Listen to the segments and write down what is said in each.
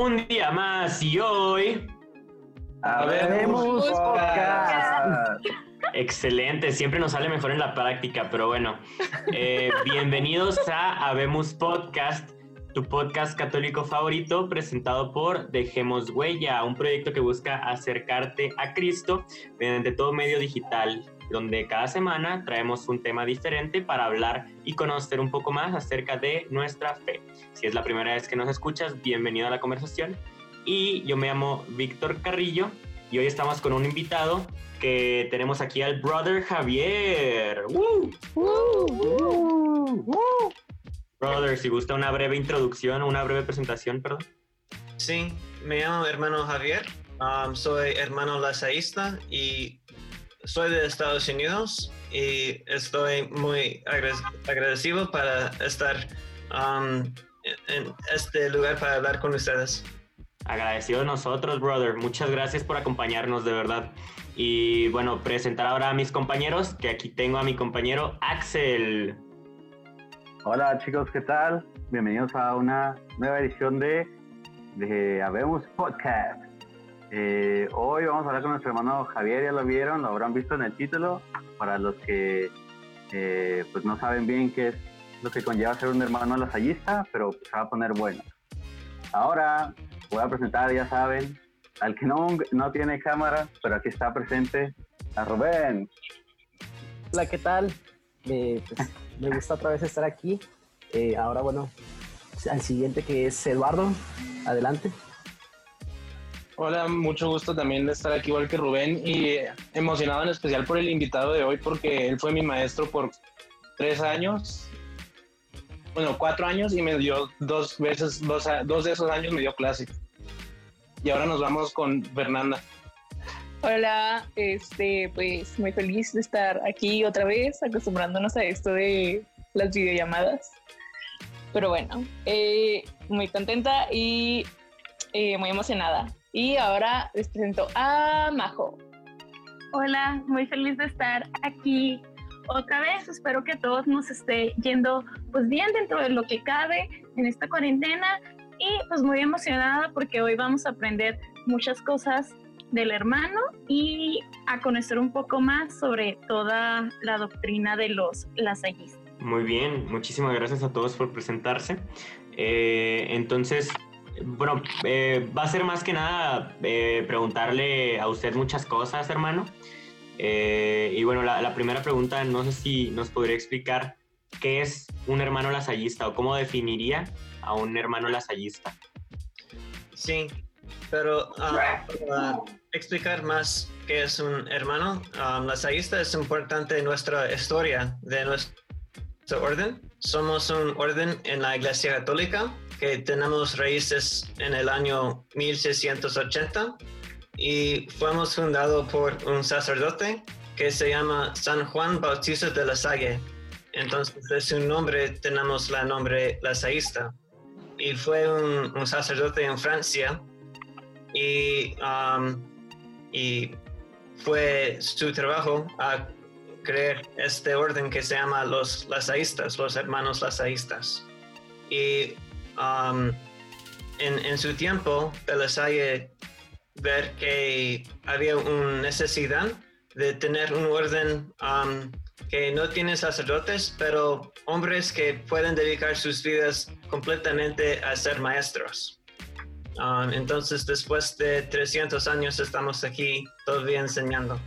un día más y hoy. Habemos podcast. Excelente, siempre nos sale mejor en la práctica, pero bueno. Eh, bienvenidos a Habemos Podcast, tu podcast católico favorito, presentado por Dejemos Huella, un proyecto que busca acercarte a Cristo mediante todo medio digital, donde cada semana traemos un tema diferente para hablar y conocer un poco más acerca de nuestra fe. Si es la primera vez que nos escuchas, bienvenido a la conversación. Y yo me llamo Víctor Carrillo y hoy estamos con un invitado que tenemos aquí al brother Javier. ¡Woo! Brother, si gusta una breve introducción, una breve presentación, perdón. Sí, me llamo hermano Javier, um, soy hermano lazaísta y soy de Estados Unidos y estoy muy agradecido para estar um, en este lugar para hablar con ustedes. Agradecido nosotros, brother. Muchas gracias por acompañarnos, de verdad. Y bueno, presentar ahora a mis compañeros, que aquí tengo a mi compañero Axel. Hola chicos, ¿qué tal? Bienvenidos a una nueva edición de, de Habemos Podcast. Eh, hoy vamos a hablar con nuestro hermano Javier, ya lo vieron, lo habrán visto en el título. Para los que eh, pues no saben bien qué es lo que conlleva ser un hermano lasallista, pero se va a poner bueno. Ahora voy a presentar, ya saben, al que no, no tiene cámara, pero aquí está presente, a Rubén. Hola, ¿qué tal? Eh, me gusta otra vez estar aquí. Eh, ahora, bueno, al siguiente que es Eduardo. Adelante. Hola, mucho gusto también de estar aquí igual que Rubén y emocionado en especial por el invitado de hoy porque él fue mi maestro por tres años, bueno, cuatro años y me dio dos veces, dos, dos de esos años me dio clase. Y ahora nos vamos con Fernanda. Hola, este, pues muy feliz de estar aquí otra vez, acostumbrándonos a esto de las videollamadas. Pero bueno, eh, muy contenta y eh, muy emocionada. Y ahora les presento a Majo. Hola, muy feliz de estar aquí otra vez. Espero que todos nos esté yendo pues bien dentro de lo que cabe en esta cuarentena y pues muy emocionada porque hoy vamos a aprender muchas cosas del hermano y a conocer un poco más sobre toda la doctrina de los lasallistas. Muy bien, muchísimas gracias a todos por presentarse. Eh, entonces, bueno, eh, va a ser más que nada eh, preguntarle a usted muchas cosas, hermano. y bueno, la, primera pregunta, no sé si nos podría explicar qué es un hermano lasallista o cómo definiría a un hermano lasallista. Sí, pero para explicar más qué es un hermano um, lasallista es importante en nuestra historia de nuestro orden. Somos un orden en la Iglesia Católica que tenemos raíces en el año 1680 y fuimos fundados por un sacerdote que se llama San Juan Bautista de la Salle. Entonces, de su nombre tenemos la nombre lasaísta. Y fue un, sacerdote en Francia y, um, y fue su trabajo a crear este orden que se llama los lasaístas, los hermanos lasaístas. Y Um, en, su tiempo, de la Salle ver que había una necesidad de tener un orden um, que no tiene sacerdotes, pero hombres que pueden dedicar sus vidas completamente a ser maestros. Um, entonces, después de 300 años, estamos aquí todavía enseñando.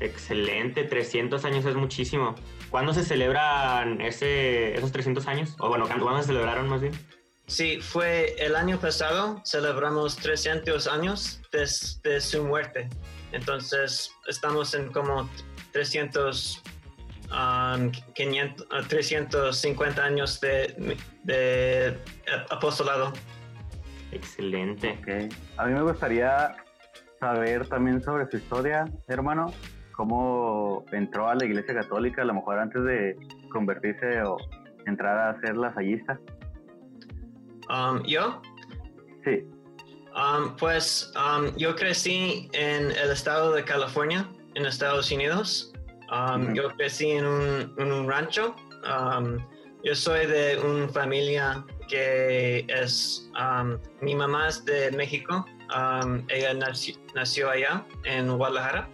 Excelente, 300 años es muchísimo. ¿Cuándo se celebran ese, esos 300 años? O bueno, ¿cuándo se celebraron más bien? Sí, fue el año pasado, celebramos 300 años desde su muerte. Entonces, estamos en como 300, 350 años de, de apostolado. Excelente. Okay. A mí me gustaría saber también sobre su historia, hermano cómo entró a la Iglesia Católica, a lo mejor antes de convertirse o entrar a ser lasallista? Um, ¿Yo? Sí. Um, pues um, yo crecí en el estado de California, en Estados Unidos. Yo crecí en un, en un rancho. yo soy de una familia que es, um, mi mamá es de México, um, ella nació, nació allá en Guadalajara,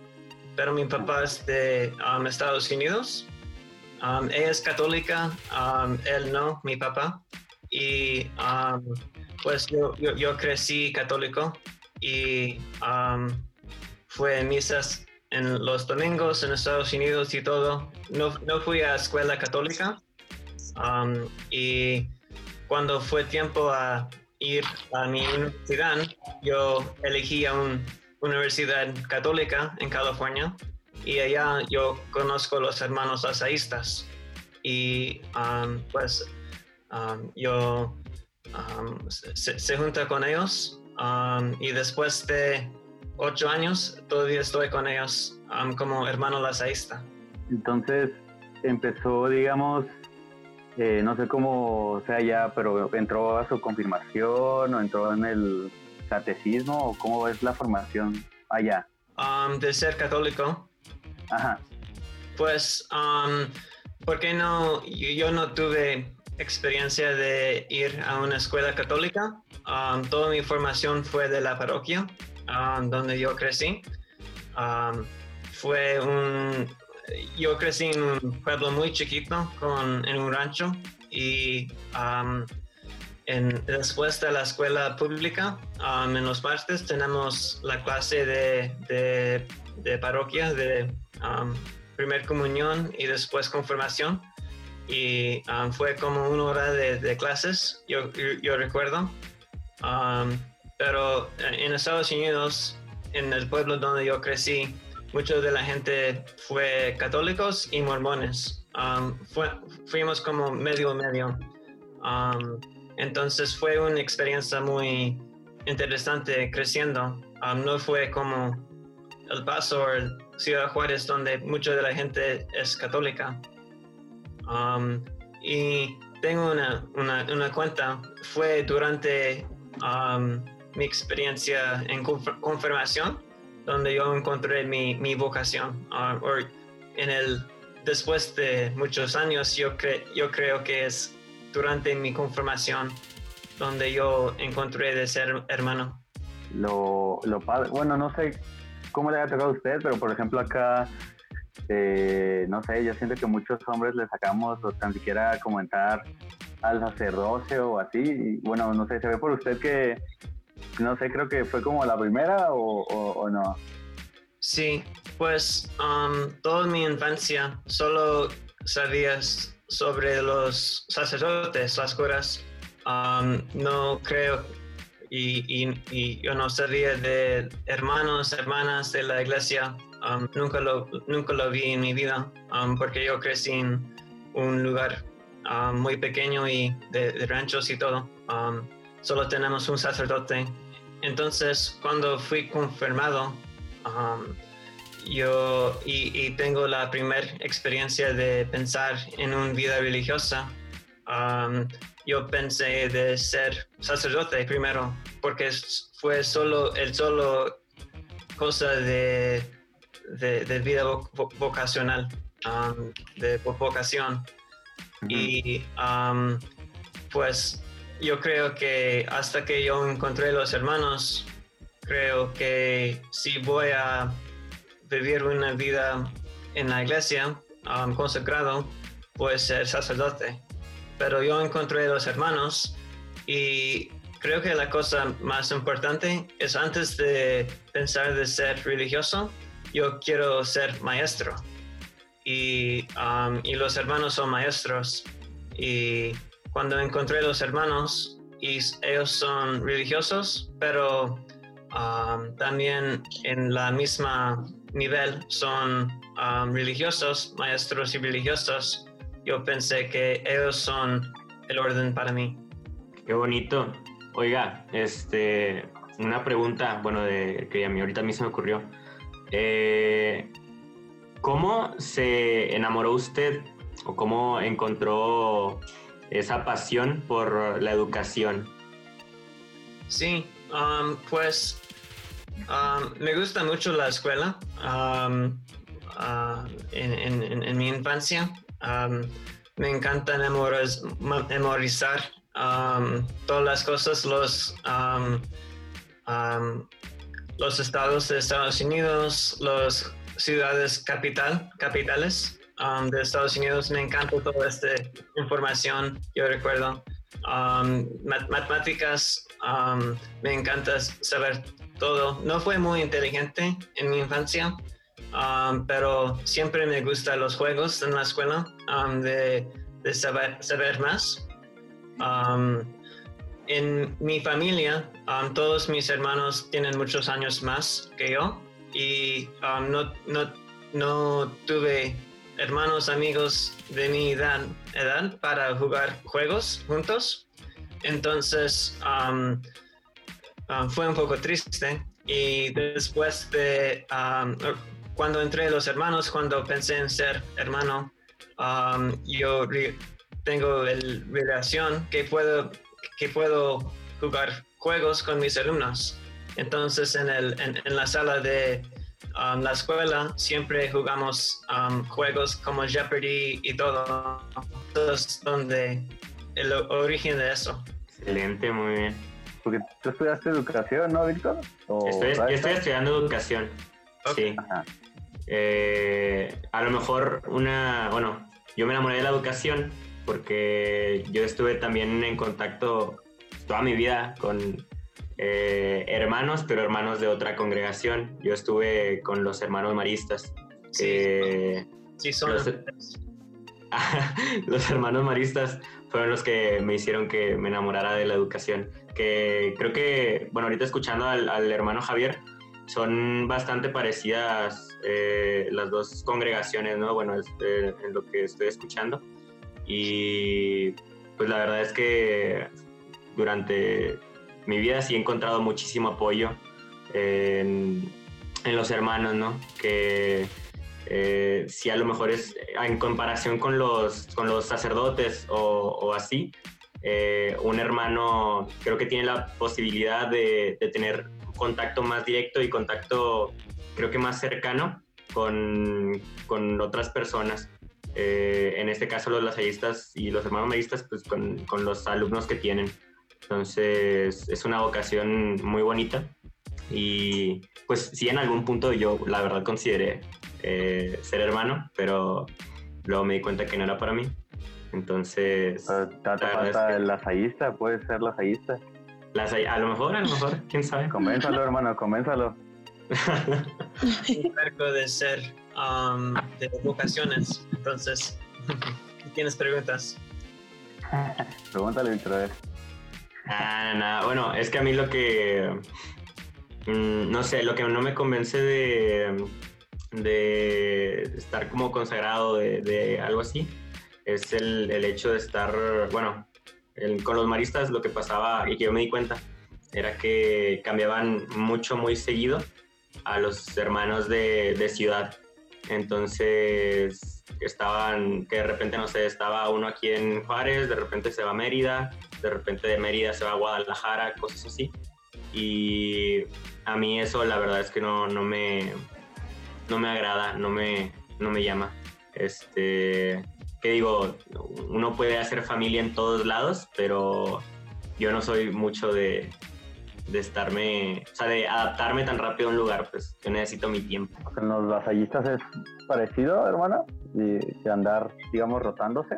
pero mi papá es de um, Estados Unidos. Um, ella es católica, um, él no, mi papá. Y um, pues yo, yo, crecí católico y fue en misas en los domingos en Estados Unidos y todo. No, no fui a escuela católica. Y cuando fue tiempo a ir a mi universidad, yo elegí a una universidad católica en California y allá yo conozco los hermanos lazaístas y um, pues um, yo um, se, junta con ellos y después de ocho años todavía estoy con ellos como hermano lazaísta. Entonces empezó, digamos, eh, no sé cómo sea ya, pero entró a su confirmación o entró en el catecismo o cómo es la formación allá. Um, de ser católico, Ajá. Pues, um, ¿por qué no? Yo, yo no tuve experiencia de ir a una escuela católica. Um, toda mi formación fue de la parroquia, donde yo crecí. Fue un. Yo crecí en un pueblo muy chiquito, con, en un rancho, y um, en- después de la escuela pública, um, en los martes tenemos la clase de, de, de parroquia, de um, primer comunión y después confirmación. Y um, fue como una hora de, clases, yo, yo, recuerdo. Um, pero en Estados Unidos, en el pueblo donde yo crecí, mucho de la gente fue católicos y mormones. Um, fue- fuimos como medio medio. Entonces fue una experiencia muy interesante creciendo. Um, no fue como El Paso o Ciudad Juárez, donde mucha de la gente es católica. Um, y tengo una, una, cuenta, fue durante um, mi experiencia en conf- confirmación, donde yo encontré mi, mi vocación. O en el, después de muchos años, yo, cre- yo creo que es durante mi confirmación donde yo encontré de ser hermano. Lo, lo padre, bueno, no sé cómo le ha tocado a usted, pero por ejemplo acá, eh, no sé, yo siento que muchos hombres le sacamos o tan siquiera comentar al sacerdocio o así, y bueno, no sé, se ve por usted que, no sé, creo que fue como la primera o, o- o no. Sí, pues um, toda mi infancia solo sabías sobre los sacerdotes, las curas. Um, no creo y, y- yo no sabía de hermanos, hermanas de la iglesia. Um, nunca, lo, nunca lo vi en mi vida um, porque yo crecí en un lugar muy pequeño y de, de ranchos y todo. Solo tenemos un sacerdote. Entonces, cuando fui confirmado, yo y, y tengo la primera experiencia de pensar en una vida religiosa. Um, yo pensé de ser sacerdote primero, porque fue solo el solo cosa de, de, de vida vo- vo- vocacional, um, de vo- vocación. Y um, pues yo creo que hasta que yo encontré los hermanos, creo que si voy a vivir una vida en la iglesia um, consagrado, a ser sacerdote. Pero yo encontré los hermanos y creo que la cosa más importante es antes de pensar de ser religioso, yo quiero ser maestro. Y, um, y los hermanos son maestros. Y cuando encontré los hermanos, y ellos son religiosos, pero um, también en la misma nivel son um, religiosos, maestros y religiosos. Yo pensé que ellos son el orden para mí. Qué bonito. Oiga, este, una pregunta, bueno, de, que a mí ahorita a mí se me ocurrió. Eh, ¿Cómo se enamoró usted o cómo encontró esa pasión por la educación? Sí, um, pues um, me gusta mucho la escuela um, uh, en, en- mi infancia. Um, me encanta memoriz- memorizar todas las cosas, los, los estados de Estados Unidos, las ciudades capital, capitales de Estados Unidos. Me encanta toda esta información, yo recuerdo. Um, mat- matemáticas, me encanta saber todo. No fue muy inteligente en mi infancia, pero siempre me gustan los juegos en la escuela, de, de saber, saber más. En mi familia, todos mis hermanos tienen muchos años más que yo y no, no, no tuve hermanos, amigos de mi edad, edad para jugar juegos juntos. Entonces um, um, fue un poco triste y después de um, cuando entré los hermanos, cuando pensé en ser hermano, um, yo tengo el relación que puedo que puedo jugar juegos con mis alumnos. Entonces en, el, en la sala de um, la escuela siempre jugamos um, juegos como Jeopardy y todo. Entonces donde el origen de eso. Excelente, muy bien. Porque tú estudiaste educación, ¿no, Víctor? ¿O Estoy, yo estoy estudiando educación. Sí. Eh, a lo mejor una, bueno, yo me enamoré de la educación porque yo estuve también en contacto toda mi vida con eh, hermanos, pero hermanos de otra congregación. Yo estuve con los hermanos maristas. Sí, sí son los- los hermanos maristas fueron los que me hicieron que me enamorara de la educación. Que creo que, bueno, ahorita escuchando al, al hermano Javier, son bastante parecidas eh, las dos congregaciones, ¿no? Bueno, este, en lo que estoy escuchando. Y pues la verdad es que durante mi vida sí he encontrado muchísimo apoyo en, en los hermanos, ¿no? Que eh, si a lo mejor es en comparación con los, con los sacerdotes o, o así, eh, un hermano creo que tiene la posibilidad de, de tener contacto más directo y contacto creo que más cercano con, con otras personas. Eh, en este caso los lasallistas y los hermanos maristas pues con, con los alumnos que tienen. Entonces es una vocación muy bonita y pues sí en algún punto yo la verdad consideré eh, ser hermano, pero luego me di cuenta que no era para mí. Entonces, Pero te hace La falta es que- el lasallista, puede ser lasallista. las, a lo mejor, a lo mejor, quién sabe. Convénzalo, hermano, convénzalo. un marco de ser um, de vocaciones. Entonces, ¿tienes preguntas? Pregúntale, Víctor, a ver. Ah, bueno, es que a mí lo que, mm, no sé, lo que no me convence de, de estar como consagrado de, algo así, es el, hecho de estar, bueno, el- con los maristas lo que pasaba y que yo me di cuenta era que cambiaban mucho, muy seguido a los hermanos de ciudad. Entonces estaban, que de repente, no sé, estaba uno aquí en Juárez, de repente se va a Mérida, de repente de Mérida se va a Guadalajara, cosas así. Y a mí eso la verdad es que no, no, me, no me agrada, no me, no me llama. Este, que digo, uno puede hacer familia en todos lados, pero yo no soy mucho de, de estarme, o sea, de adaptarme tan rápido a un lugar, pues yo necesito mi tiempo. Con los lasallistas es parecido, hermano, de, de andar, digamos, rotándose.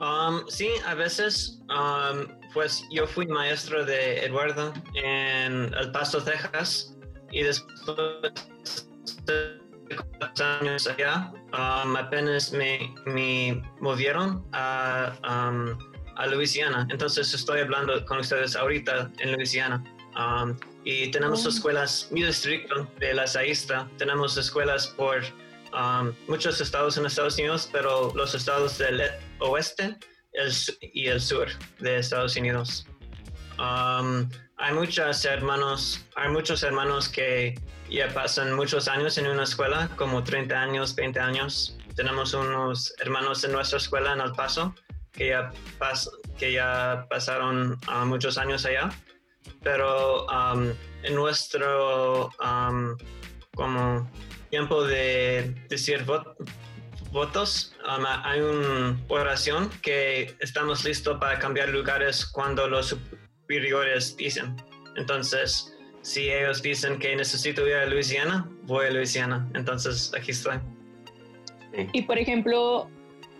Um, sí, a veces, um, pues yo fui maestro de Eduardo en El Paso, Texas, y después de cuatro años allá, um, apenas me, me movieron a, um, a Luisiana. Entonces estoy hablando con ustedes ahorita en Luisiana. Um, y tenemos Oh. escuelas muy estrictas de la saísta. Tenemos escuelas por um, muchos estados en Estados Unidos, pero los estados del e- oeste el y el sur de Estados Unidos. Um, hay muchos hermanos, hay muchos hermanos que ya pasan muchos años en una escuela, como 30 años, 20 años. Tenemos unos hermanos en nuestra escuela en El Paso que ya, pas- que ya pasaron ah, muchos años allá, pero um, en nuestro um, como tiempo de decir vo- votos, um, hay una oración que estamos listos para cambiar lugares cuando los superiores dicen. Entonces, si ellos dicen que necesito ir a Luisiana, voy a Luisiana. Entonces, aquí estoy. Y por ejemplo,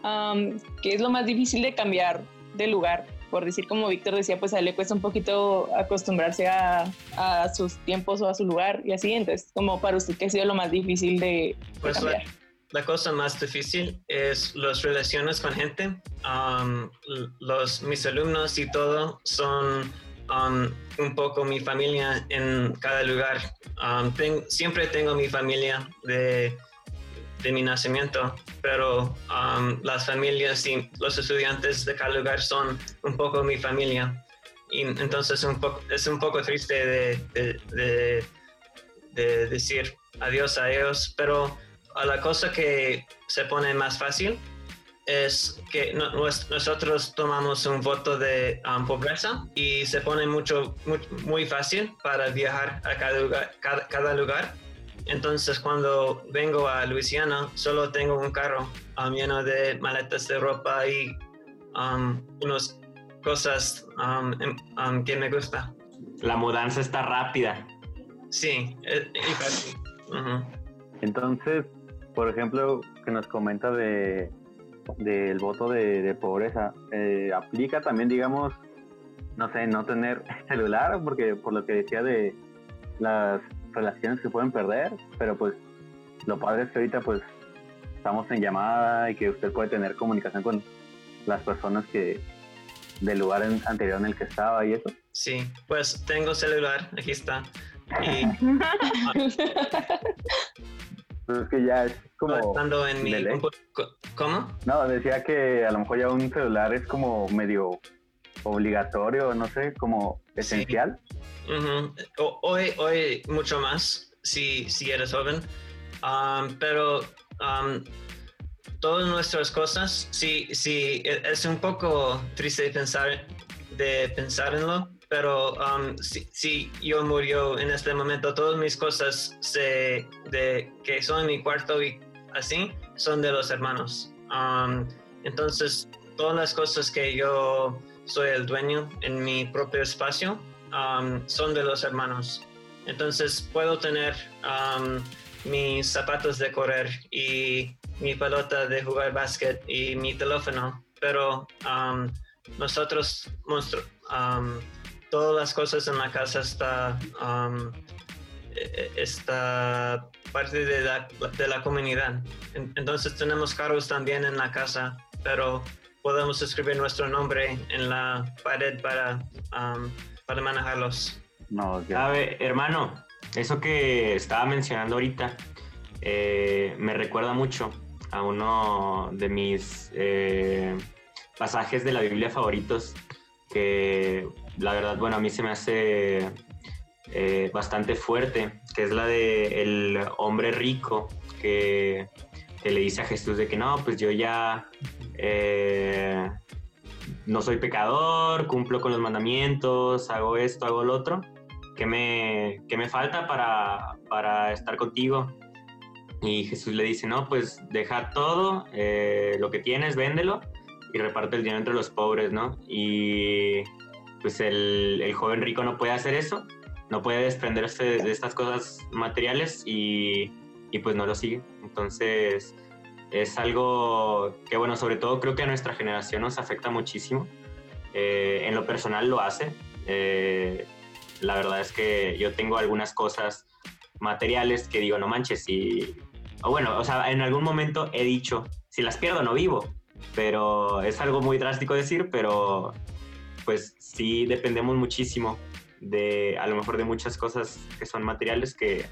um, ¿qué es lo más difícil de cambiar de lugar? Por decir, como Víctor decía, pues a él le cuesta un poquito acostumbrarse a, a, sus tiempos o a su lugar y así. Entonces, como para usted, ¿qué ha sido lo más difícil de, pues cambiar? La, la, cosa más difícil es las relaciones con gente. Um, los, mis alumnos y todo son um, un poco mi familia en cada lugar. Um, ten, siempre tengo mi familia de de mi nacimiento, pero um, las familias y los estudiantes de cada lugar son un poco mi familia. Y entonces un es un poco triste de, de, de, de decir adiós a ellos, pero la cosa que se pone más fácil es que no, nosotros tomamos un voto de um, pobreza y se pone mucho, muy, fácil para viajar a cada lugar. Cada lugar entonces, cuando vengo a Luisiana, solo tengo un carro um, lleno de maletas de ropa y um, unas cosas um, que me gusta. La mudanza está rápida. Sí, y fácil. Uh -huh. Entonces, por ejemplo, que nos comenta de del voto de, de pobreza, eh, aplica también, digamos, no sé, no tener celular, porque por lo que decía de las relaciones que pueden perder, pero pues lo padre es que ahorita pues estamos en llamada y que usted puede tener comunicación con las personas que del lugar en, anterior en el que estaba y eso. Sí, pues tengo celular, aquí está. Y, pues es que ya es como... Estando en mi... ¿Cómo? No, decía que a lo mejor ya un celular es como medio obligatorio, no sé, como esencial. Sí. Uh -huh. Hoy, hoy mucho más, si, si eres joven, um, pero um, todas nuestras cosas, sí, sí, es un poco triste pensar, de pensar en lo, pero um, si, si, yo murió en este momento, todas mis cosas se, de, que son en mi cuarto y así, son de los hermanos. entonces, todas las cosas que yo soy el dueño en mi propio espacio, um, son de los hermanos. Entonces puedo tener um, mis zapatos de correr y mi pelota de jugar básquet y mi teléfono, pero um, nosotros, todas las cosas en la casa está, e, e, está parte de la, de la comunidad. Entonces tenemos carros también en la casa, pero podemos escribir nuestro nombre en la pared para um, para manejarlos. No, Sabe, hermano, eso que estaba mencionando ahorita eh, me recuerda mucho a uno de mis eh, pasajes de la Biblia favoritos que la verdad, bueno, a mí se me hace eh, bastante fuerte, que es la de el hombre rico que, que, le dice a Jesús de que no, pues yo ya eh, no soy pecador, cumplo con los mandamientos, hago esto, hago lo otro. ¿Qué me, qué me falta para, para, estar contigo? Y Jesús le dice, no, pues deja todo, eh, lo que tienes, véndelo y reparte el dinero entre los pobres, ¿no? Y pues el, el joven rico no puede hacer eso, no puede desprenderse de estas cosas materiales y, y pues no lo sigue. Entonces, es algo que, bueno, sobre todo creo que a nuestra generación nos afecta muchísimo. Eh, en lo personal lo hace. Eh, la verdad es que yo tengo algunas cosas materiales que digo, no manches, y... O bueno, o sea, en algún momento he dicho, si las pierdo no vivo, pero es algo muy drástico decir, pero pues sí dependemos muchísimo de, a lo mejor de muchas cosas que son materiales que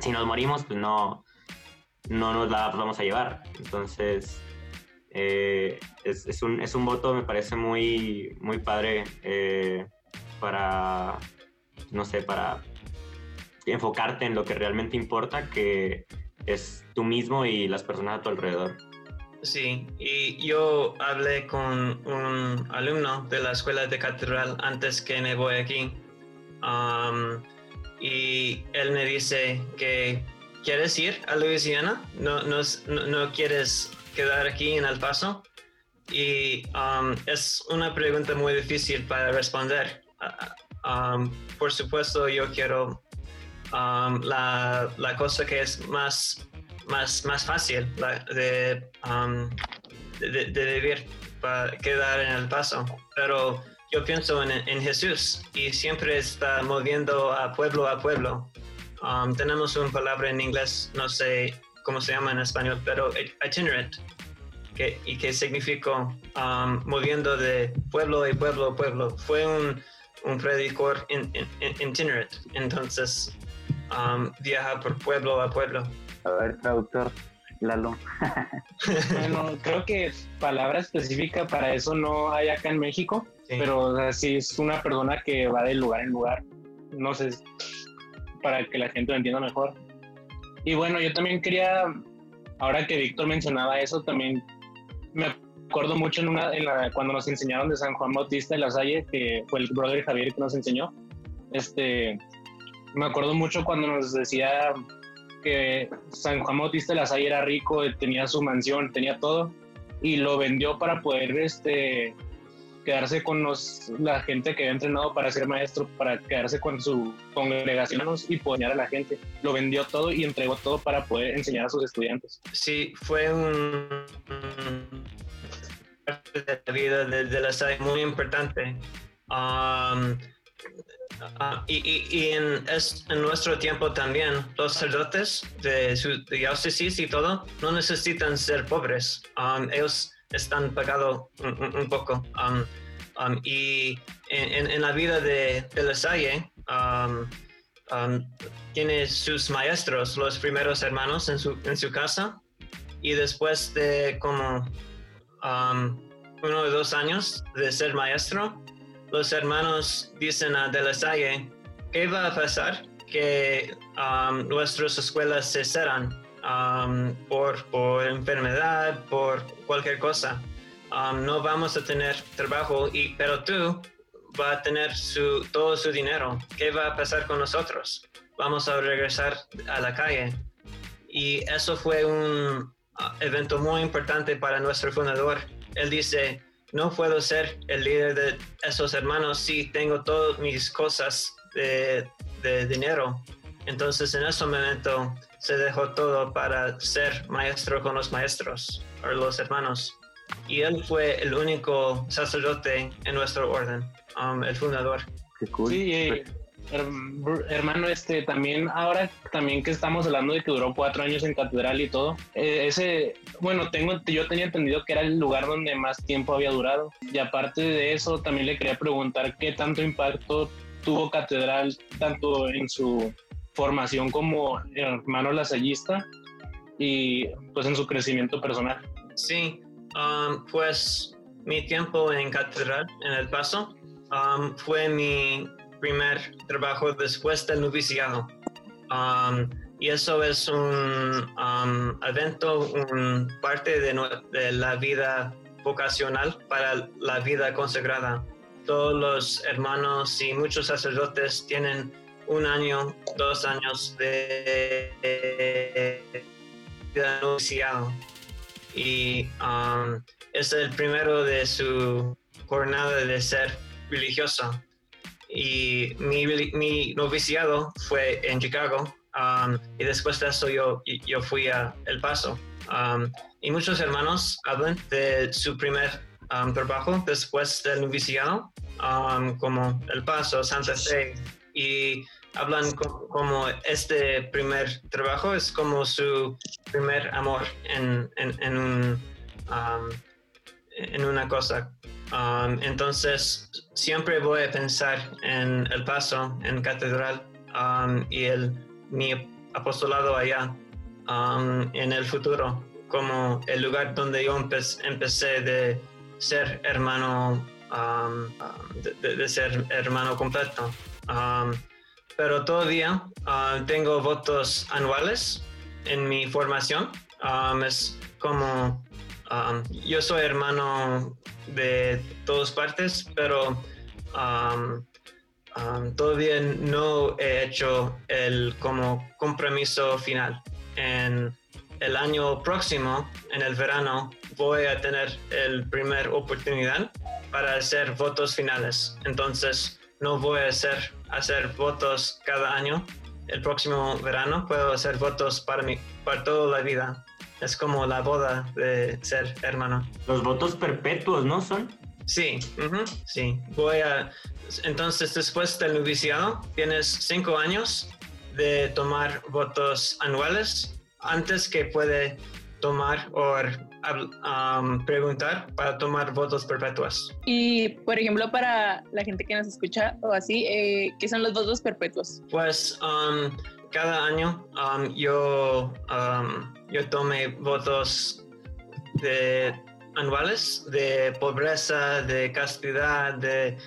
si nos morimos, pues no, no nos la vamos a llevar. Entonces, eh, es, es, un, es, un, voto, me parece muy, muy padre eh, para, no sé, para enfocarte en lo que realmente importa, que es tú mismo y las personas a tu alrededor. Sí, y yo hablé con un alumno de la escuela de catedral antes que me voy aquí. Y él me dice que ¿Quieres ir a Luisiana? ¿No, no, no quieres quedar aquí en El Paso? Y um, es una pregunta muy difícil para responder. Uh, um, por supuesto, yo quiero um, la, la, cosa que es más, más, más fácil la, de, de, de, vivir para quedar en El Paso. Pero yo pienso en, en, Jesús y siempre está moviendo a pueblo a pueblo. Tenemos una palabra en inglés, no sé cómo se llama en español, pero itinerant que, y que significó um, moviendo de pueblo y pueblo a pueblo. Fue un, un predicador itinerant, entonces um, viaja por pueblo a pueblo. A ver, traductor, Lalo. bueno, creo que palabra específica para eso no hay acá en México, pero así es una persona que va de lugar en lugar. No sé, para que la gente lo entienda mejor. Y bueno, yo también quería, ahora que Víctor mencionaba eso, también me acuerdo mucho en una, cuando nos enseñaron de San Juan Bautista de la Salle, que fue el brother Javier que nos enseñó. Este, me acuerdo mucho cuando nos decía que San Juan Bautista de la Salle era rico, tenía su mansión, tenía todo, y lo vendió para poder este, quedarse con los, la gente que había entrenado para ser maestro, para quedarse con su congregación y enseñar a la gente. Lo vendió todo y entregó todo para poder enseñar a sus estudiantes. Sí, fue un de la vida de, la SAI muy importante. Um, uh, y, en, es, en, nuestro tiempo también, los sacerdotes de su diócesis y todo no necesitan ser pobres. Ellos están pagados un, poco. Um, um, y en, la vida de, de La Salle, um, tiene sus maestros, los primeros hermanos en su, en su casa, y después de como uno o dos años de ser maestro, los hermanos dicen a De La Salle, ¿qué va a pasar? Que nuestras escuelas se cerran por, por enfermedad, por cualquier cosa. Um, no vamos a tener trabajo, y, pero tú vas a tener su, todo su dinero. ¿Qué va a pasar con nosotros? Vamos a regresar a la calle. Y eso fue un uh, evento muy importante para nuestro fundador. Él dice, no puedo ser el líder de esos hermanos si tengo todas mis cosas de, de dinero. Entonces en ese momento se dejó todo para ser maestro con los maestros o los hermanos. Y él fue el único sacerdote en nuestro orden, um, el fundador. Sí, eh, hermano, este también, ahora también que estamos hablando de que duró cuatro años en catedral y todo, eh, ese, bueno, tengo, yo tenía entendido que era el lugar donde más tiempo había durado. Y aparte de eso, también le quería preguntar qué tanto impacto tuvo catedral, tanto en su formación como hermano lasallista y pues en su crecimiento personal. Sí, um, pues mi tiempo en catedral en El Paso um, fue mi primer trabajo después del noviciado. Um, y eso es un evento, un parte de, de la vida vocacional para la vida consagrada. Todos los hermanos y muchos sacerdotes tienen un año, dos años de, noviciado. Y um, es el primero de su jornada de ser religioso. Y mi, mi noviciado fue en Chicago. Um, y después de eso yo, yo fui a El Paso. Um, y muchos hermanos hablan de su primer trabajo después del noviciado, como El Paso, Santa Fe, y hablan como, este primer trabajo es como su primer amor en, en, un, um, en una cosa. Um, entonces, siempre voy a pensar en el paso en catedral um, y el, mi apostolado allá en el futuro, como el lugar donde yo empecé de ser hermano, de, ser hermano completo pero todavía ah, tengo votos anuales en mi formación. Um, es como um, yo soy hermano de todas partes, pero todavía no he hecho el como compromiso final en el año próximo, en el verano, voy a tener el primer oportunidad para hacer votos finales. Entonces, no voy a hacer, hacer votos cada año. El próximo verano puedo hacer votos para, mi, para toda la vida. Es como la boda de ser hermano. Los votos perpetuos, ¿no son? Sí, ujú, sí. Voy a. Entonces, después del noviciado, tienes cinco años de tomar votos anuales antes que puede tomar o um, preguntar para tomar votos perpetuos. Y, por ejemplo, para la gente que nos escucha o así, eh, ¿qué son los votos perpetuos? Pues um, cada año um, yo, yo tomé votos de anuales de pobreza, de castidad, de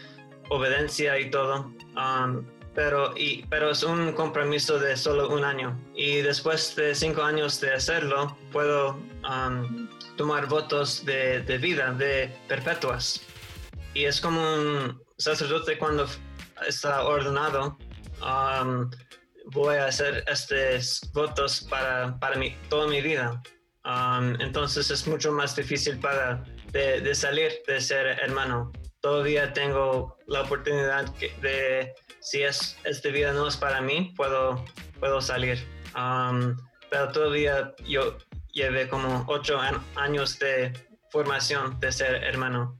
obediencia y todo. Um, pero, y, pero es un compromiso de solo un año. Y después de cinco años de hacerlo, puedo um, tomar votos de, de vida, de perpetuas. Y es como un sacerdote cuando está ordenado, um, voy a hacer estos votos para, para mi, toda mi vida. Um, entonces es mucho más difícil para de, de salir de ser hermano. Todavía tengo la oportunidad de, si es esta vida no es para mí, puedo, puedo salir. Um, pero todavía yo llevé como ocho años de formación de ser hermano.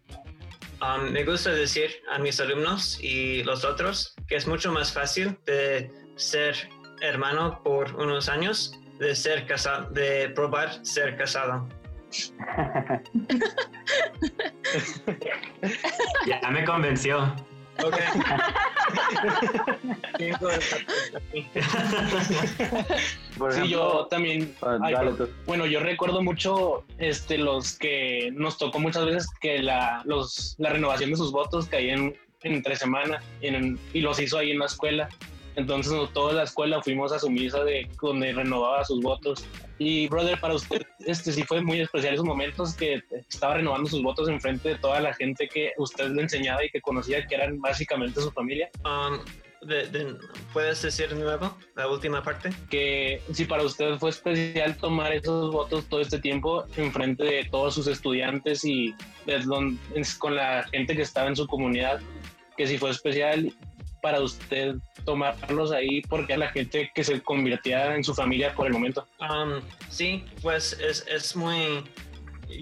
Me gusta decir a mis alumnos y los otros que es mucho más fácil de ser hermano por unos años de ser casado, de probar ser casado. Ya me convenció. Ok. Por Sí, ejemplo, yo también. ah, ay, dale pero- tú. bueno, yo recuerdo mucho este, los que nos tocó muchas veces que la, los, la renovación de sus votos caía en, entre semana en- y los hizo ahí en la escuela. Entonces, toda la escuela fuimos a su misa de donde renovaba sus votos. Y, brother, para usted, este sí fue muy especial esos momentos que estaba renovando sus votos en frente de toda la gente que usted le enseñaba y que conocía que eran básicamente su familia. Um, de- de- ¿Puedes decir de nuevo la última parte? que si para usted fue especial tomar esos votos todo este tiempo en frente de todos sus estudiantes y de con la gente que estaba en su comunidad, que si fue especial para usted tomarlos ahí porque a la gente que se convirtiera en su familia por el momento. Um, sí, pues es, es muy,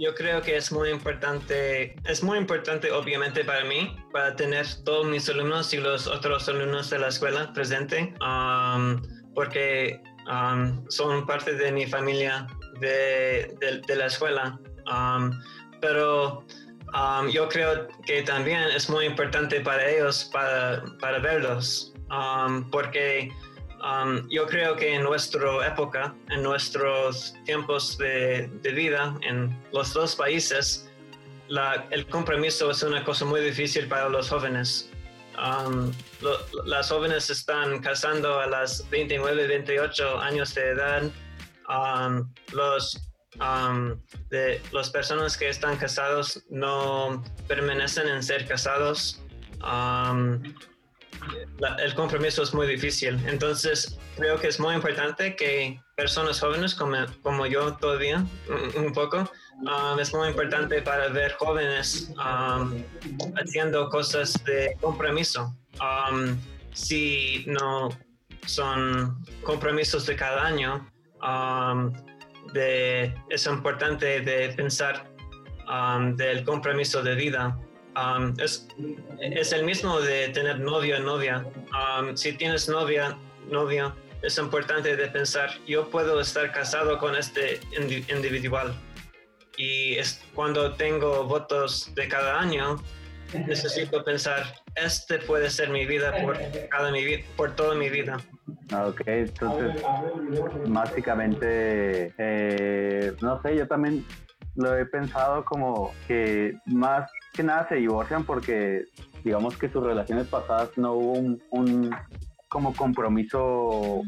yo creo que es muy importante, es muy importante obviamente para mí, para tener todos mis alumnos y los otros alumnos de la escuela presente, um, porque um, son parte de mi familia de, de- de la escuela. Um, pero um, yo creo que también es muy importante para ellos, para, para verlos, um, porque Um, yo creo que en nuestra época, en nuestros tiempos de, de vida, en los dos países, la- el compromiso es una cosa muy difícil para los jóvenes. Um, lo- las jóvenes están casando a las 29, 28 años de edad. Um, los, um, de, las personas que están casados no permanecen en ser casados. El compromiso es muy difícil. Entonces, creo que es muy importante que personas jóvenes como, como yo todavía, un, poco, es muy importante para ver jóvenes haciendo cosas de compromiso. Si no son compromisos de cada año, es importante de pensar um, del compromiso de vida. Um, es, es el mismo de tener novio novia. Um, si tienes novia, novio, es importante de pensar, yo puedo estar casado con este indi- individual. Y es cuando tengo votos de cada año, necesito pensar, este puede ser mi vida por toda mi vida. Ah, Ok, entonces básicamente, eh, no sé, yo también lo he pensado como que más que nada se divorcian porque digamos que sus relaciones pasadas no hubo un, un como compromiso,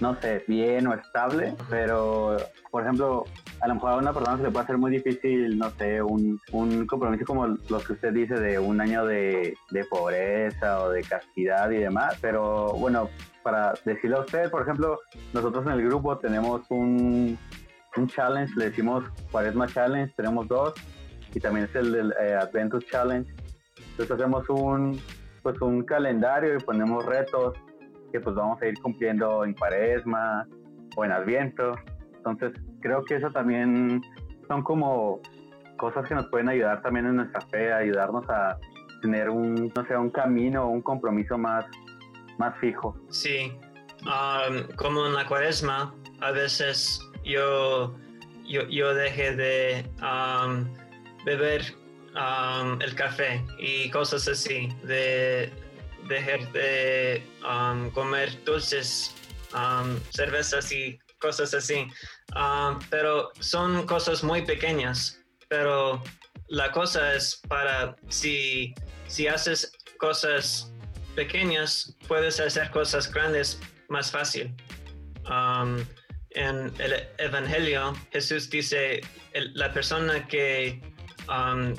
no sé, bien o estable, pero por ejemplo, a lo mejor a una persona se le puede hacer muy difícil, no sé, un, un compromiso como los que usted dice de un año de, de pobreza o de castidad y demás, pero bueno, para decirle a usted, por ejemplo, nosotros en el grupo tenemos un, un challenge, le decimos Cuaresma Challenge, tenemos dos, y también es el del eh, Adventus Challenge. Entonces hacemos un, pues un calendario y ponemos retos que pues vamos a ir cumpliendo en Cuaresma o en Adviento. Entonces creo que eso también son como cosas que nos pueden ayudar también en nuestra fe, ayudarnos a tener un, no sé, un camino, un compromiso más, más fijo. Sí, um, como en la cuaresma, a veces yo, yo, yo dejé de um, beber um, el café y cosas así, de dejar de comer dulces, cervezas y cosas así. Pero son cosas muy pequeñas, pero la cosa es para si, si haces cosas pequeñas, puedes hacer cosas grandes más fácil. Um, en el Evangelio, Jesús dice, el- la persona que um,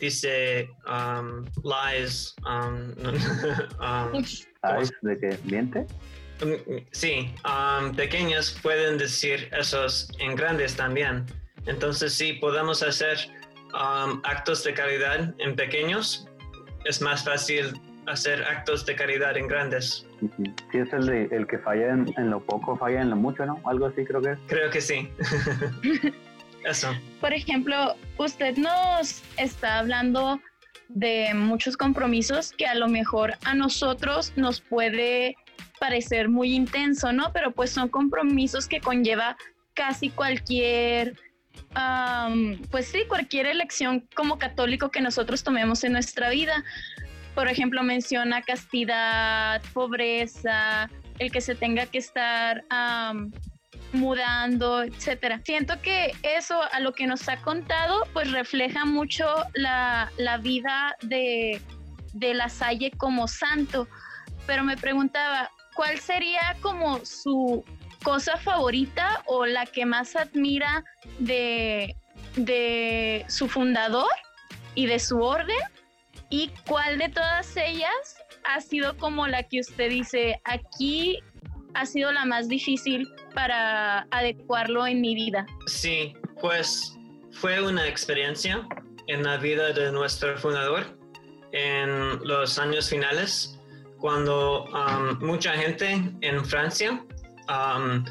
dice um, lies, um, um, ¿Sabes de qué miente? Sí, um, pequeños pueden decir esos en grandes también. Entonces, si podemos hacer um, actos de caridad en pequeños, es más fácil hacer actos de caridad en grandes. Sí, es el, de, el que falla en, en lo poco, falla en lo mucho, ¿no? Algo así creo que es. Creo que sí. Eso. Por ejemplo, usted nos está hablando de muchos compromisos que a lo mejor a nosotros nos puede parecer muy intenso, ¿no? Pero pues son compromisos que conlleva casi cualquier, am, pues sí, cualquier elección como católico que nosotros tomemos en nuestra vida. Por ejemplo, menciona castidad, pobreza, el que se tenga que estar mudando, etcétera. Siento que eso a lo que nos ha contado, pues refleja mucho la, la vida de, de la Salle como santo. Pero me preguntaba, ¿cuál sería como su cosa favorita o la que más admira de, de su fundador y de su orden? ¿Y cuál de todas ellas ha sido como la que usted dice, aquí ha sido la más difícil para adecuarlo en mi vida? Sí, pues fue una experiencia en la vida de nuestro fundador en los años finales, cuando um, mucha gente en Francia um,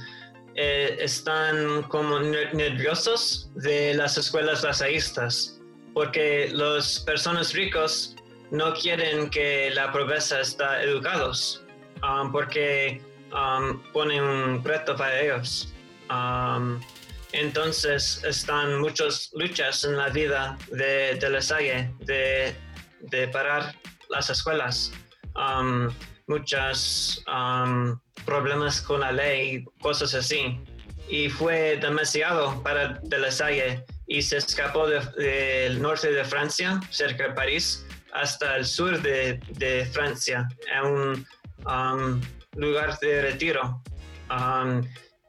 eh, están como ner- nerviosos de las escuelas lazaístas, porque las personas ricos no quieren que la pobreza está educados, um, porque um, ponen un reto para ellos. Um, entonces están muchas luchas en la vida de, de La Salle de, de parar las escuelas. Um, muchos um, problemas con la ley, cosas así. Y fue demasiado para De La Salle y se escapó de- del norte de Francia, cerca de París, hasta el sur de, de Francia, a un um, lugar de retiro. Um,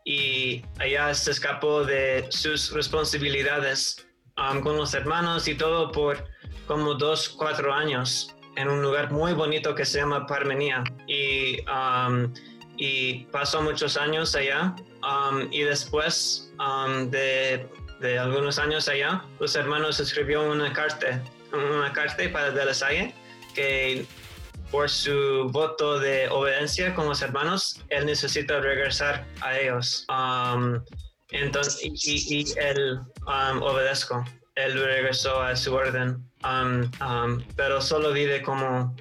y allá se escapó de sus responsabilidades um, con los hermanos y todo por como dos, cuatro años en un lugar muy bonito que se llama Parmenía. Y, um, y pasó muchos años allá um, y después um, de, de algunos años allá, los hermanos escribió una carta, una carta para De La Salle que por su voto de obediencia con los hermanos, él necesita regresar a ellos. Um, entonces, y, y- él um. Él regresó a su orden, Um, um, pero solo vive como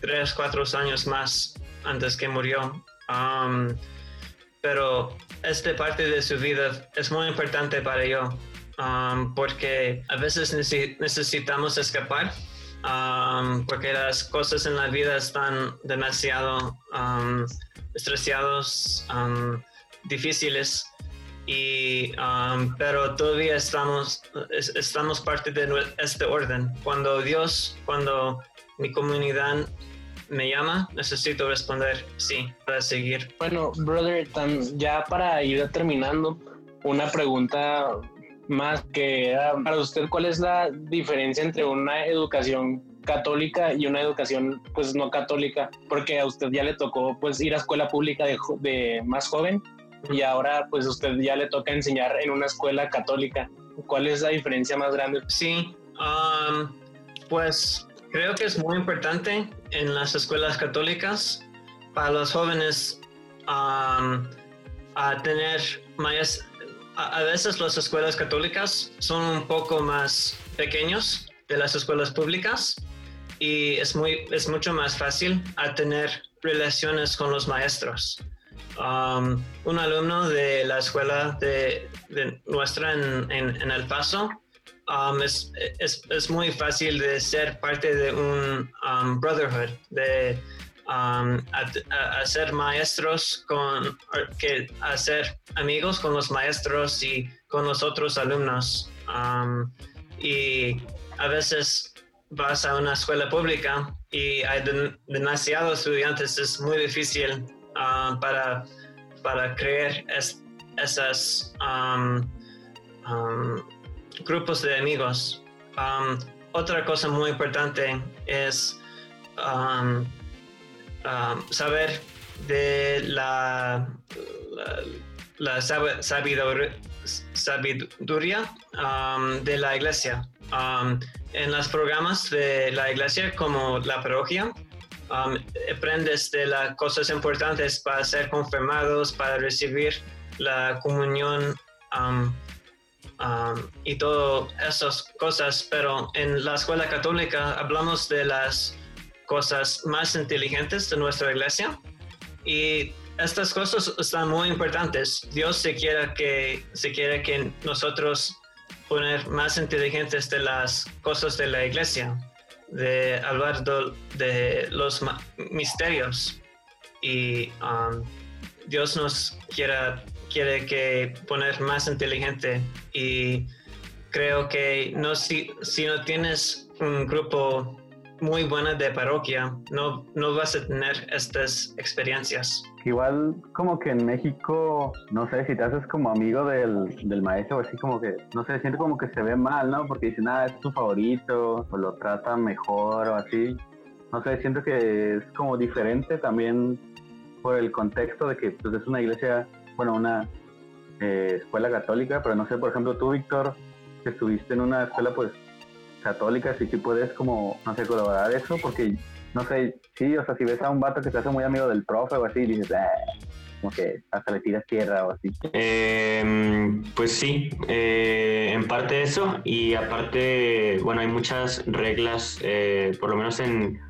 tres, cuatro años más antes que murió. Pero esta parte de su vida es muy importante para yo, um, porque a veces necesi- necesitamos escapar um, porque las cosas en la vida están demasiado um, estresados, um, difíciles, y, pero todavía estamos, es- estamos parte de este orden. Cuando Dios, cuando mi comunidad me llama, necesito responder sí para seguir. Bueno, brother, ya para ir terminando, una pregunta más que era para usted, ¿cuál es la diferencia entre una educación católica y una educación pues no católica? Porque a usted ya le tocó pues ir a escuela pública de, de más joven y ahora pues usted ya le toca enseñar en una escuela católica. ¿Cuál es la diferencia más grande? Sí, um, pues creo que es muy importante en las escuelas católicas para los jóvenes um, a tener más... A, a veces las escuelas católicas son un poco más pequeños de las escuelas públicas y es, muy, es mucho más fácil a tener relaciones con los maestros. Um, un alumno de la escuela de, de nuestra en, en, en, El Paso um, es, es, es, muy fácil de ser parte de un um, brotherhood, de hacer maestros con, que hacer amigos con los maestros y con los otros alumnos. y a veces vas a una escuela pública y hay demasiados estudiantes, es muy difícil uh, para, para crear es, um, um, grupos de amigos. Um, otra cosa muy importante es saber de la, la, la sabiduría, de la iglesia. en los programas de la iglesia como la parroquia, um, aprendes de las cosas importantes para ser confirmados, para recibir la comunión um, y todas esas cosas, pero en la escuela católica hablamos de las cosas más inteligentes de nuestra iglesia y estas cosas están muy importantes. Dios se quiere que, se quiere que nosotros poner más inteligentes de las cosas de la iglesia de hablar de, los misterios y Dios nos quiere, quiere que poner más inteligente y creo que no si, si no tienes un grupo muy bueno de parroquia no, no vas a tener estas experiencias igual como que en México, no sé, si te haces como amigo del, del maestro, así como que, no sé, siento como que se ve mal, ¿no? Porque dicen, ah, es tu favorito, o lo trata mejor, o así. No sé, siento que es como diferente también por el contexto de que pues, es una iglesia, bueno, una eh, escuela católica, pero no sé, por ejemplo, tú, Víctor, que estuviste en una escuela, pues, católica, sí que puedes como, no sé, colaborar eso, porque no sé, sí, o sea, si ves a un vato que se hace muy amigo del profe o así, dices, ah, como que hasta le tiras tierra o así. Eh, pues sí, eh, en parte eso, y aparte, bueno, hay muchas reglas, eh, por lo menos en,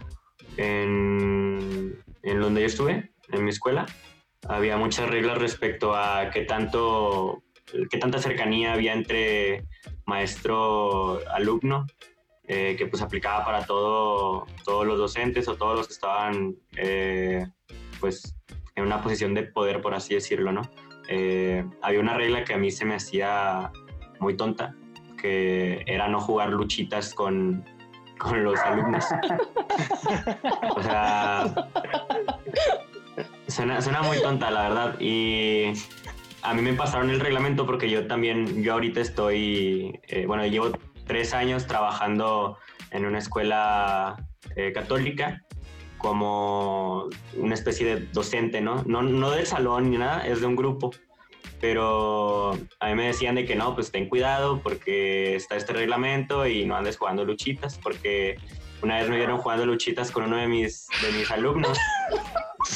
en, en, donde yo estuve, en mi escuela, había muchas reglas respecto a qué tanto, qué tanta cercanía había entre maestro-alumno eh, que pues aplicaba para todo, todos los docentes o todos los que estaban eh, pues en una posición de poder, por así decirlo, ¿no? Eh, había una regla que a mí se me hacía muy tonta, que era no jugar luchitas con, con los alumnos. o sea, suena, suena, muy tonta, la verdad. Y a mí me pasaron el reglamento porque yo también, yo ahorita estoy, bueno, llevo tres años trabajando en una escuela eh, católica como una especie de docente, ¿no? ¿no? No del salón ni nada, es de un grupo. Pero a mí me decían de que no, pues ten cuidado porque está este reglamento y no andes jugando luchitas, porque una vez me vieron jugando luchitas con uno de mis, de mis alumnos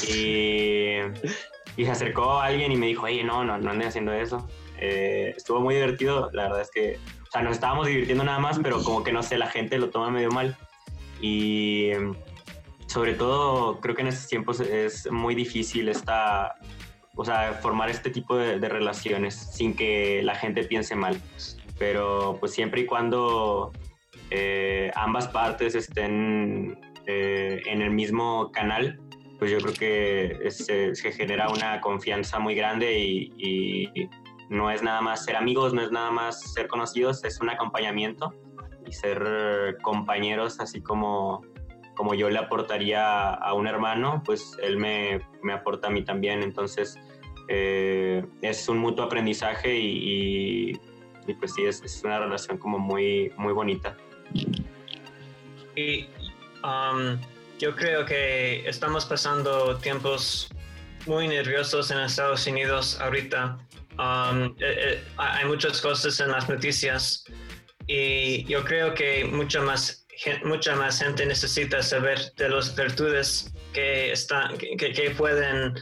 y, y se acercó alguien y me dijo, oye, no, no, no andes haciendo eso. Eh, estuvo muy divertido, la verdad es que sea, nos estábamos divirtiendo nada más, pero como que no sé, la gente lo toma medio mal. Y sobre todo, creo que en estos tiempos es muy difícil esta, o sea, formar este tipo de, relaciones sin que la gente piense mal. Pero pues siempre y cuando eh, ambas partes estén eh, en el mismo canal, pues yo creo que se, genera una confianza muy grande y no es nada más ser amigos, no es nada más ser conocidos, es un acompañamiento y ser compañeros, así como, como yo le aportaría a un hermano, pues él me, me aporta a mí también. Entonces, eh, es un mutuo aprendizaje y, pues sí, es, es, una relación como muy, muy bonita. Y um, yo creo que estamos pasando tiempos muy nerviosos en Estados Unidos ahorita. Um, eh, eh, hay muchas cosas en las noticias y yo creo que mucha más, mucha más gente necesita saber de las virtudes que, están, que, que pueden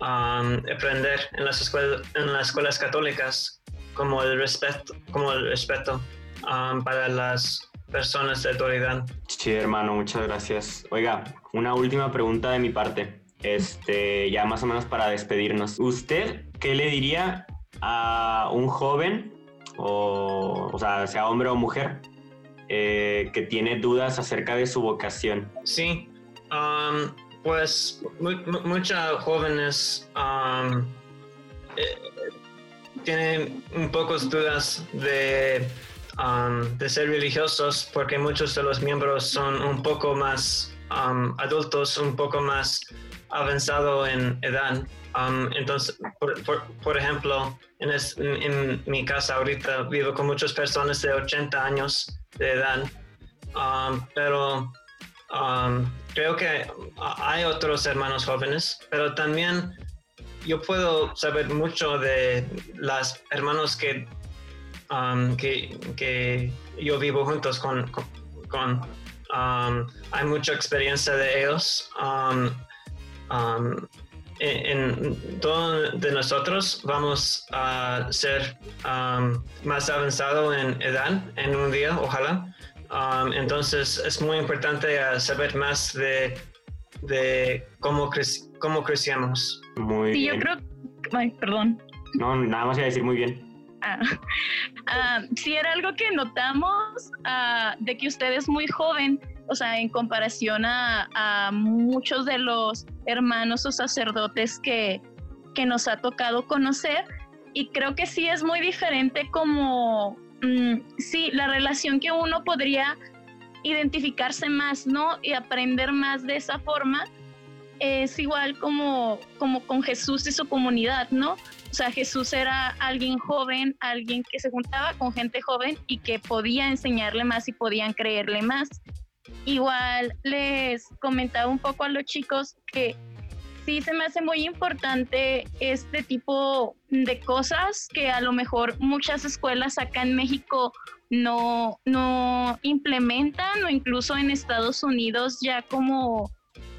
um, aprender en las, escuelas, en las escuelas católicas, como el respeto, como el respeto um, para las personas de autoridad. Sí, hermano, muchas gracias. Oiga, una última pregunta de mi parte. Este, ya más o menos para despedirnos. ¿Usted qué le diría a un joven, o, o sea, sea hombre o mujer, eh, que tiene dudas acerca de su vocación? Sí, um, pues muchos jóvenes um, eh, tienen un pocos dudas de, um, de ser religiosos porque muchos de los miembros son un poco más um, adultos, un poco más avanzado en edad. entonces, por, ejemplo, en, en, mi casa ahorita vivo con muchas personas de 80 años de edad, pero Um, creo que hay otros hermanos jóvenes, pero también yo puedo saber mucho de los hermanos que, um, que, yo vivo juntos con. con, um, hay mucha experiencia de ellos. en, todos de nosotros vamos a ser más avanzados en edad en un día, ojalá. Um, entonces es muy importante uh, saber más de, de cómo, cómo crecíamos. Muy sí, bien. yo creo... Ay, perdón. No, nada más iba a decir muy bien. Ah, ah, sí, era algo que notamos ah, de que usted es muy joven, o sea, en comparación a, muchos de los hermanos o sacerdotes que, que nos ha tocado conocer. Y creo que sí es muy diferente como Mm, sí, la relación que uno podría identificarse más, ¿no? Y aprender más de esa forma es igual como, como con Jesús y su comunidad, ¿no? Sea, Jesús era alguien joven, alguien que se juntaba con gente joven y que podía enseñarle más y podían creerle más. Igual les comentaba un poco a los chicos que sí se me hace muy importante este tipo de cosas que a lo mejor muchas escuelas acá en México no, no implementan o incluso en Estados Unidos ya como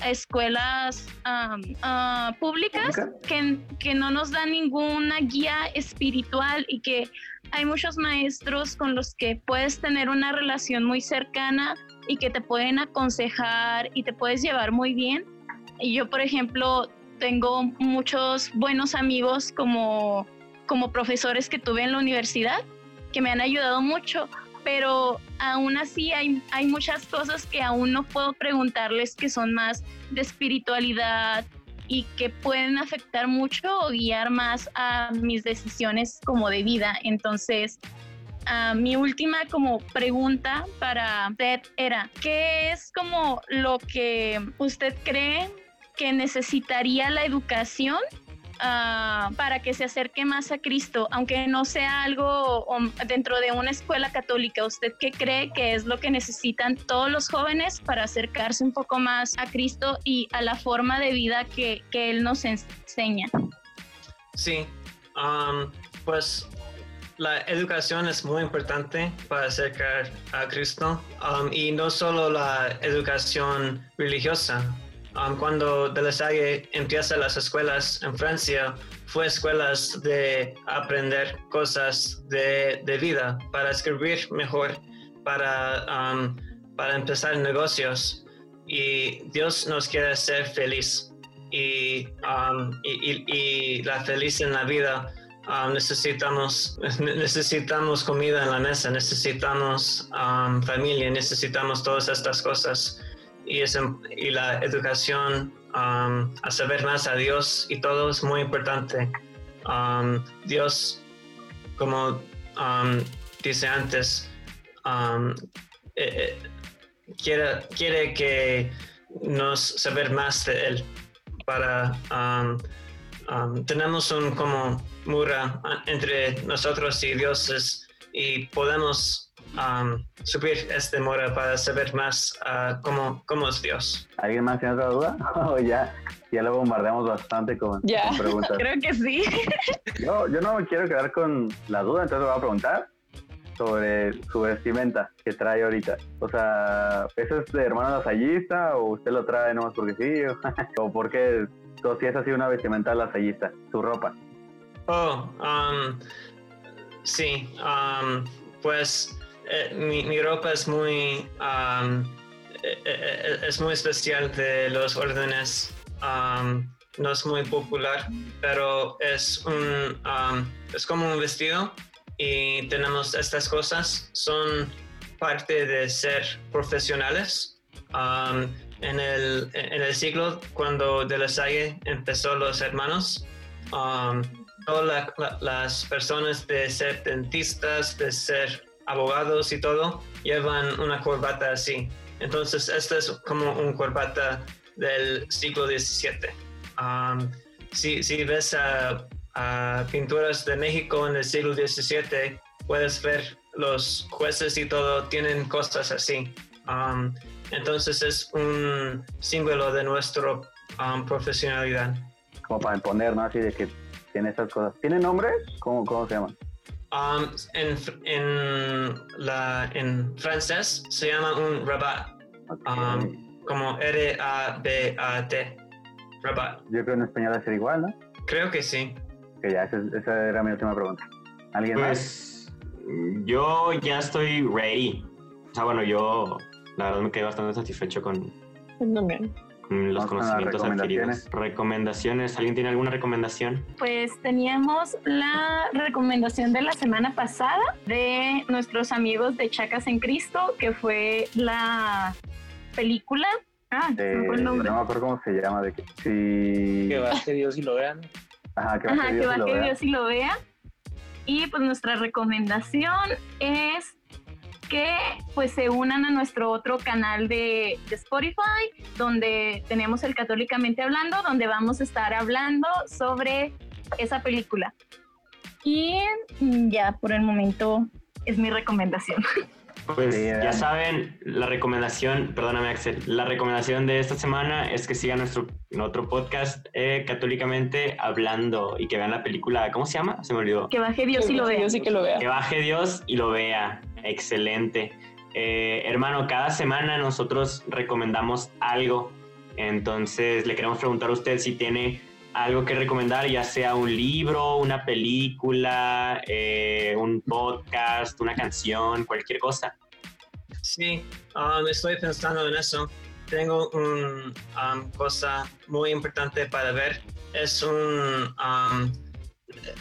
escuelas ah, públicas que, que no nos dan ninguna guía espiritual y que hay muchos maestros con los que puedes tener una relación muy cercana y que te pueden aconsejar y te puedes llevar muy bien. Yo, por ejemplo, tengo muchos buenos amigos como, como profesores que tuve en la universidad que me han ayudado mucho, pero aún así hay, hay muchas cosas que aún no puedo preguntarles que son más de espiritualidad y que pueden afectar mucho o guiar más a mis decisiones como de vida. Entonces, mi última como pregunta para usted era, ¿qué es como lo que usted cree que necesitaría la educación ah, para que se acerque más a Cristo, aunque no sea algo dentro de una escuela católica. ¿Usted qué cree que es lo que necesitan todos los jóvenes para acercarse un poco más a Cristo y a la forma de vida que, que Él nos enseña? Sí, um, pues la educación es muy importante para acercar a Cristo um, y no solo la educación religiosa, Um, cuando De La Salle empieza las escuelas en Francia, fue escuelas de aprender cosas de, de vida, para escribir mejor, para, um, para empezar negocios. Y Dios nos quiere hacer feliz. Y, um, y, la feliz en la vida necesitamos, necesitamos comida en la mesa, necesitamos familia, necesitamos todas estas cosas y, y la educación um, a saber más a Dios y todo es muy importante. Um, Dios, como um, dice antes, eh, eh, quiere, quiere que nos saber más de Él para tenemos un como mura entre nosotros y Dios y podemos um, subir este mora para saber más uh, cómo, cómo es Dios. ¿Alguien más tiene otra duda? ¿O ya, ya lo bombardeamos bastante con, Ya. con preguntas? Creo que sí. Yo, yo no me quiero quedar con la duda, entonces voy a preguntar sobre su vestimenta que trae ahorita. O sea, ¿eso es de hermano lasallista o usted lo trae nomás porque sí? ¿O, o por qué? O si es así una vestimenta lasallista, su ropa. Oh, um, sí, um, pues eh, mi, mi ropa es muy, eh, eh, es muy especial de los órdenes. no es muy popular, pero es un, es como un vestido y tenemos estas cosas. Son parte de ser profesionales. En el, en el siglo cuando De La Salle empezó los hermanos, todas la- la- las personas de ser dentistas, de ser abogados y todo, llevan una corbata así. Entonces, esta es como un corbata del siglo XVII. Si, ves a, pinturas de México en el siglo XVII, puedes ver los jueces y todo tienen cosas así. Entonces es un símbolo de nuestra profesionalidad. Como para imponer, ¿no? Así de que tiene esas cosas. ¿Tiene nombre? ¿Cómo, cómo se llama? Um, en, fr- en, la, en francés se llama un rabat, Ok. um, como R-A-B-A-T. Rabat. Yo creo que en español va a ser igual, ¿no? Creo que sí. Que ya, esa, esa era mi última pregunta. ¿Alguien más? Pues yo ya estoy ready. O sea, bueno, yo la verdad me quedé bastante satisfecho con, También. Con los conocimientos adquiridos. recomendaciones. ¿Alguien tiene alguna recomendación? Pues teníamos la recomendación de la semana pasada de nuestros amigos de Chacas en Cristo, que fue la película. Ah, Eh, nombre. no me acuerdo cómo se llama. De que, si... Que baje Dios y lo vean. Ajá, que Ajá, baje que Dios y va lo que. Dios y lo vea. Y pues nuestra recomendación es que pues se unan a nuestro otro canal de, de Spotify, donde tenemos el Católicamente Hablando, donde vamos a estar hablando sobre esa película. Y ya por el momento es mi recomendación. Pues ya vean. saben, la recomendación, perdóname Axel, la recomendación de esta semana es que sigan nuestro otro podcast eh, católicamente hablando y que vean la película, ¿cómo se llama? Se me olvidó. Que baje Dios y lo vea. Dios y que lo vea. Que baje Dios y lo vea. Excelente. Eh, hermano, cada semana nosotros recomendamos algo. Entonces le queremos preguntar a usted si tiene algo que recomendar, ya sea un libro, una película, eh, un podcast, una canción, cualquier cosa. Sí, um, estoy pensando en eso. Tengo una cosa muy importante para ver. Es un, um,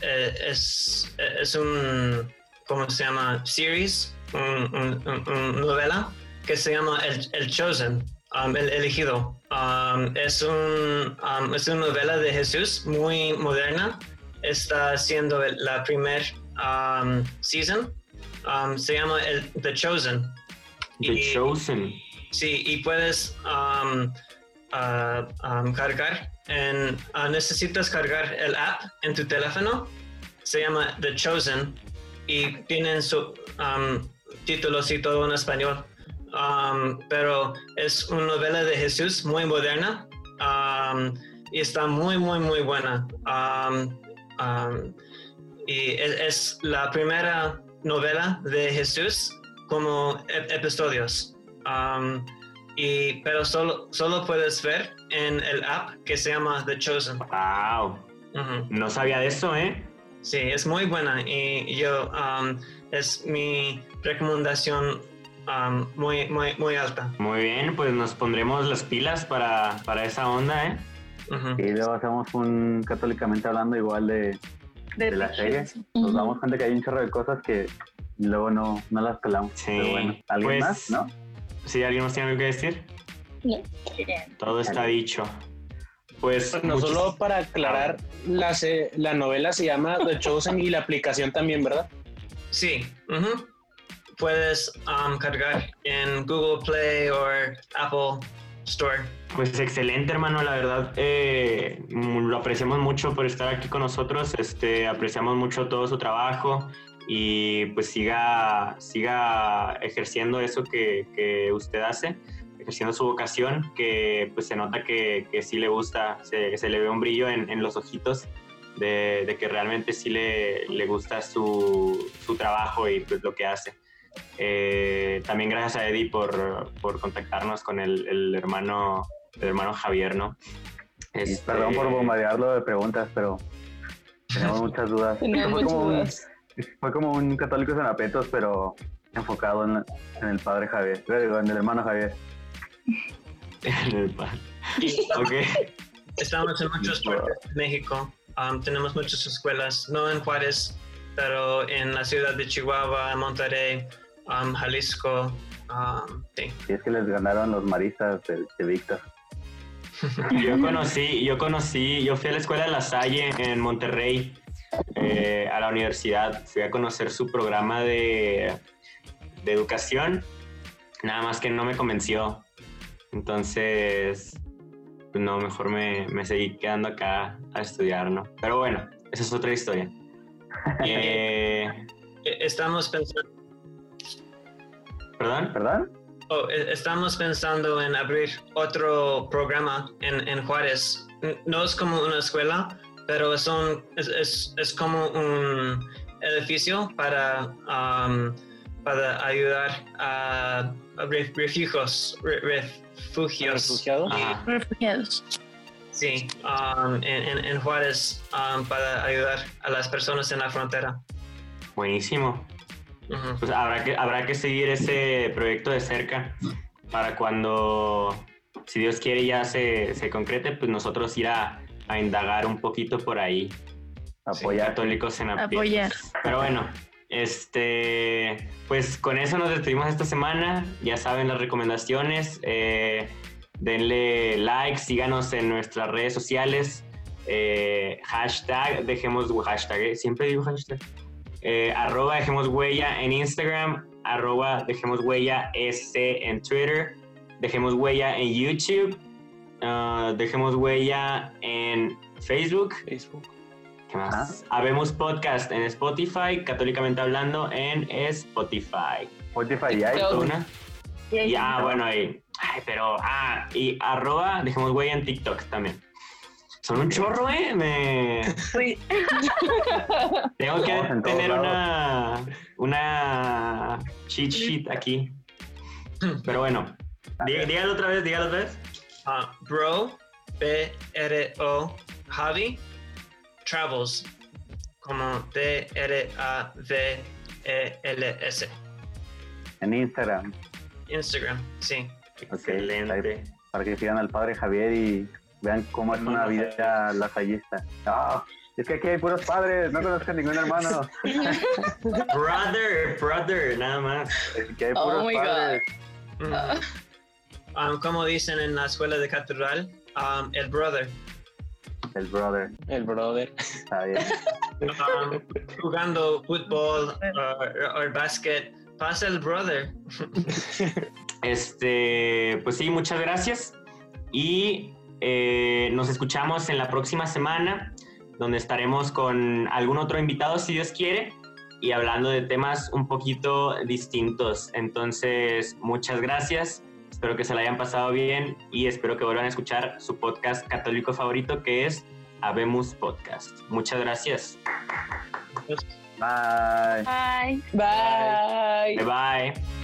eh, es, es un, ¿cómo se llama? Series, un, un- un- novela que se llama El, El Chosen, um, El Elegido. Um, es, un, um, es una novela de Jesús muy moderna. Está siendo la primer um, season. Se llama el, The Chosen. The Y- Chosen. Sí, y puedes um, cargar, en, ah, necesitas cargar el app en tu teléfono, se llama The Chosen y tienen su um, títulos y todo en español. Um, pero es una novela de Jesús muy moderna um, y está muy, muy, muy buena. Um, y es, es la primera novela de Jesús como ep- episodios. Y, pero solo, solo puedes ver en el app que se llama The Chosen. Wow. No sabía de eso, ¿eh? Sí, es muy buena y yo um, es mi recomendación um, muy, muy, muy alta. Muy bien, pues nos pondremos las pilas para, para esa onda, ¿eh? Y luego hacemos un católicamente hablando igual de, de la serie. Nos damos cuenta que hay un chorro de cosas que luego no, no las pelamos. Sí, Pero bueno, ¿alguien pues- más? ¿No? ¿Sí? ¿Alguien más tiene algo que decir? Todo está dicho. Pues Bueno, muchis- solo para aclarar, la, se- la novela se llama The Chosen y la aplicación también, ¿verdad? Sí, puedes um, cargar en Google Play o Apple Store. Pues excelente, hermano, la verdad, eh, lo apreciamos mucho por estar aquí con nosotros, este, apreciamos mucho todo su trabajo y pues siga, siga ejerciendo eso que, que usted hace, ejerciendo su vocación, que pues se nota que, que sí le gusta, se, se le ve un brillo en, en los ojitos de, de, que realmente sí le, le gusta su, su, trabajo y pues lo que hace. Eh, también gracias a Eddie por, por contactarnos con el, el, hermano, el hermano Javier, ¿no? Este... Perdón por bombardearlo de preguntas, pero tenemos muchas dudas. Tenemos fue, muchas como dudas. Un, fue como un católico pero enfocado en, en, el padre Javier, en el hermano Javier. En el padre. okay. Estamos en muchas partes de México. Um, tenemos muchas escuelas, no en Juárez, pero en la ciudad de Chihuahua, Monterrey, um, Jalisco. Um, sí. Y es que les ganaron los maristas de, de Víctor. Yo conocí, yo conocí, yo fui a la escuela de La Salle en Monterrey, eh, a la universidad. Fui a conocer su programa de, de educación, nada más que no me convenció. Entonces, pues no, mejor me, me, seguí quedando acá a estudiar, ¿no? Pero bueno, esa es otra historia. eh, Estamos pensando. ¿Perdón? ¿Perdón? Oh, estamos pensando en abrir otro programa en, en, Juárez. No es como una escuela, pero es, un, es, es, es como un edificio para, um, para ayudar a, a refugios. Refugios. ¿Refugiados? Ajá. Refugiados. Sí, um, en, en, en, Juárez um, para ayudar a las personas en la frontera. Buenísimo. Uh -huh. Pues habrá que, habrá que seguir ese proyecto de cerca para cuando, si Dios quiere, ya se, se concrete, pues nosotros ir a, a, indagar un poquito por ahí. Apoyar. Católicos en Apoyar. Pero bueno, este, pues con eso nos despedimos esta semana. Ya saben las recomendaciones. Eh, denle like, síganos en nuestras redes sociales. Eh, hashtag, dejemos hashtag, ¿eh? siempre digo hashtag. Eh, arroba dejemos huella en Instagram, arroba dejemos huella SC en Twitter, dejemos huella en YouTube, uh, dejemos huella en Facebook. Facebook. ¿Qué más? Ah. Habemos podcast en Spotify, católicamente hablando en Spotify. Spotify y iTunes. Y, ah, bueno, ahí. Ay, pero, ah, y arroba dejemos huella en TikTok también. Son un chorro, ¿eh? Me... Sí. Tengo que no, tener una, una cheat sheet aquí. Pero bueno, di, dígalo otra vez, dígalo otra vez. Uh, bro, B-R-O, Javi, Travels, como D-R-A-V-E-L-S. En Instagram. Instagram, sí. Excelente. Para que sigan al padre Javier y vean cómo es una vida lasallista. Oh, es que aquí hay puros padres, no conozco a ningún hermano. brother, brother, nada más. Es que hay puros oh padres. Mm. Um, como dicen en la escuela de catedral, um, el brother. El brother. El brother. Está bien. Um, jugando fútbol o uh, básquet, pasa el brother. este, pues sí, muchas gracias. Y eh, nos escuchamos en la próxima semana, donde estaremos con algún otro invitado, si Dios quiere, y hablando de temas un poquito distintos. Entonces, muchas gracias. Espero que se la hayan pasado bien y espero que vuelvan a escuchar su podcast católico favorito, que es Habemos Podcast. Muchas gracias. Bye. Bye. Bye. Bye. bye.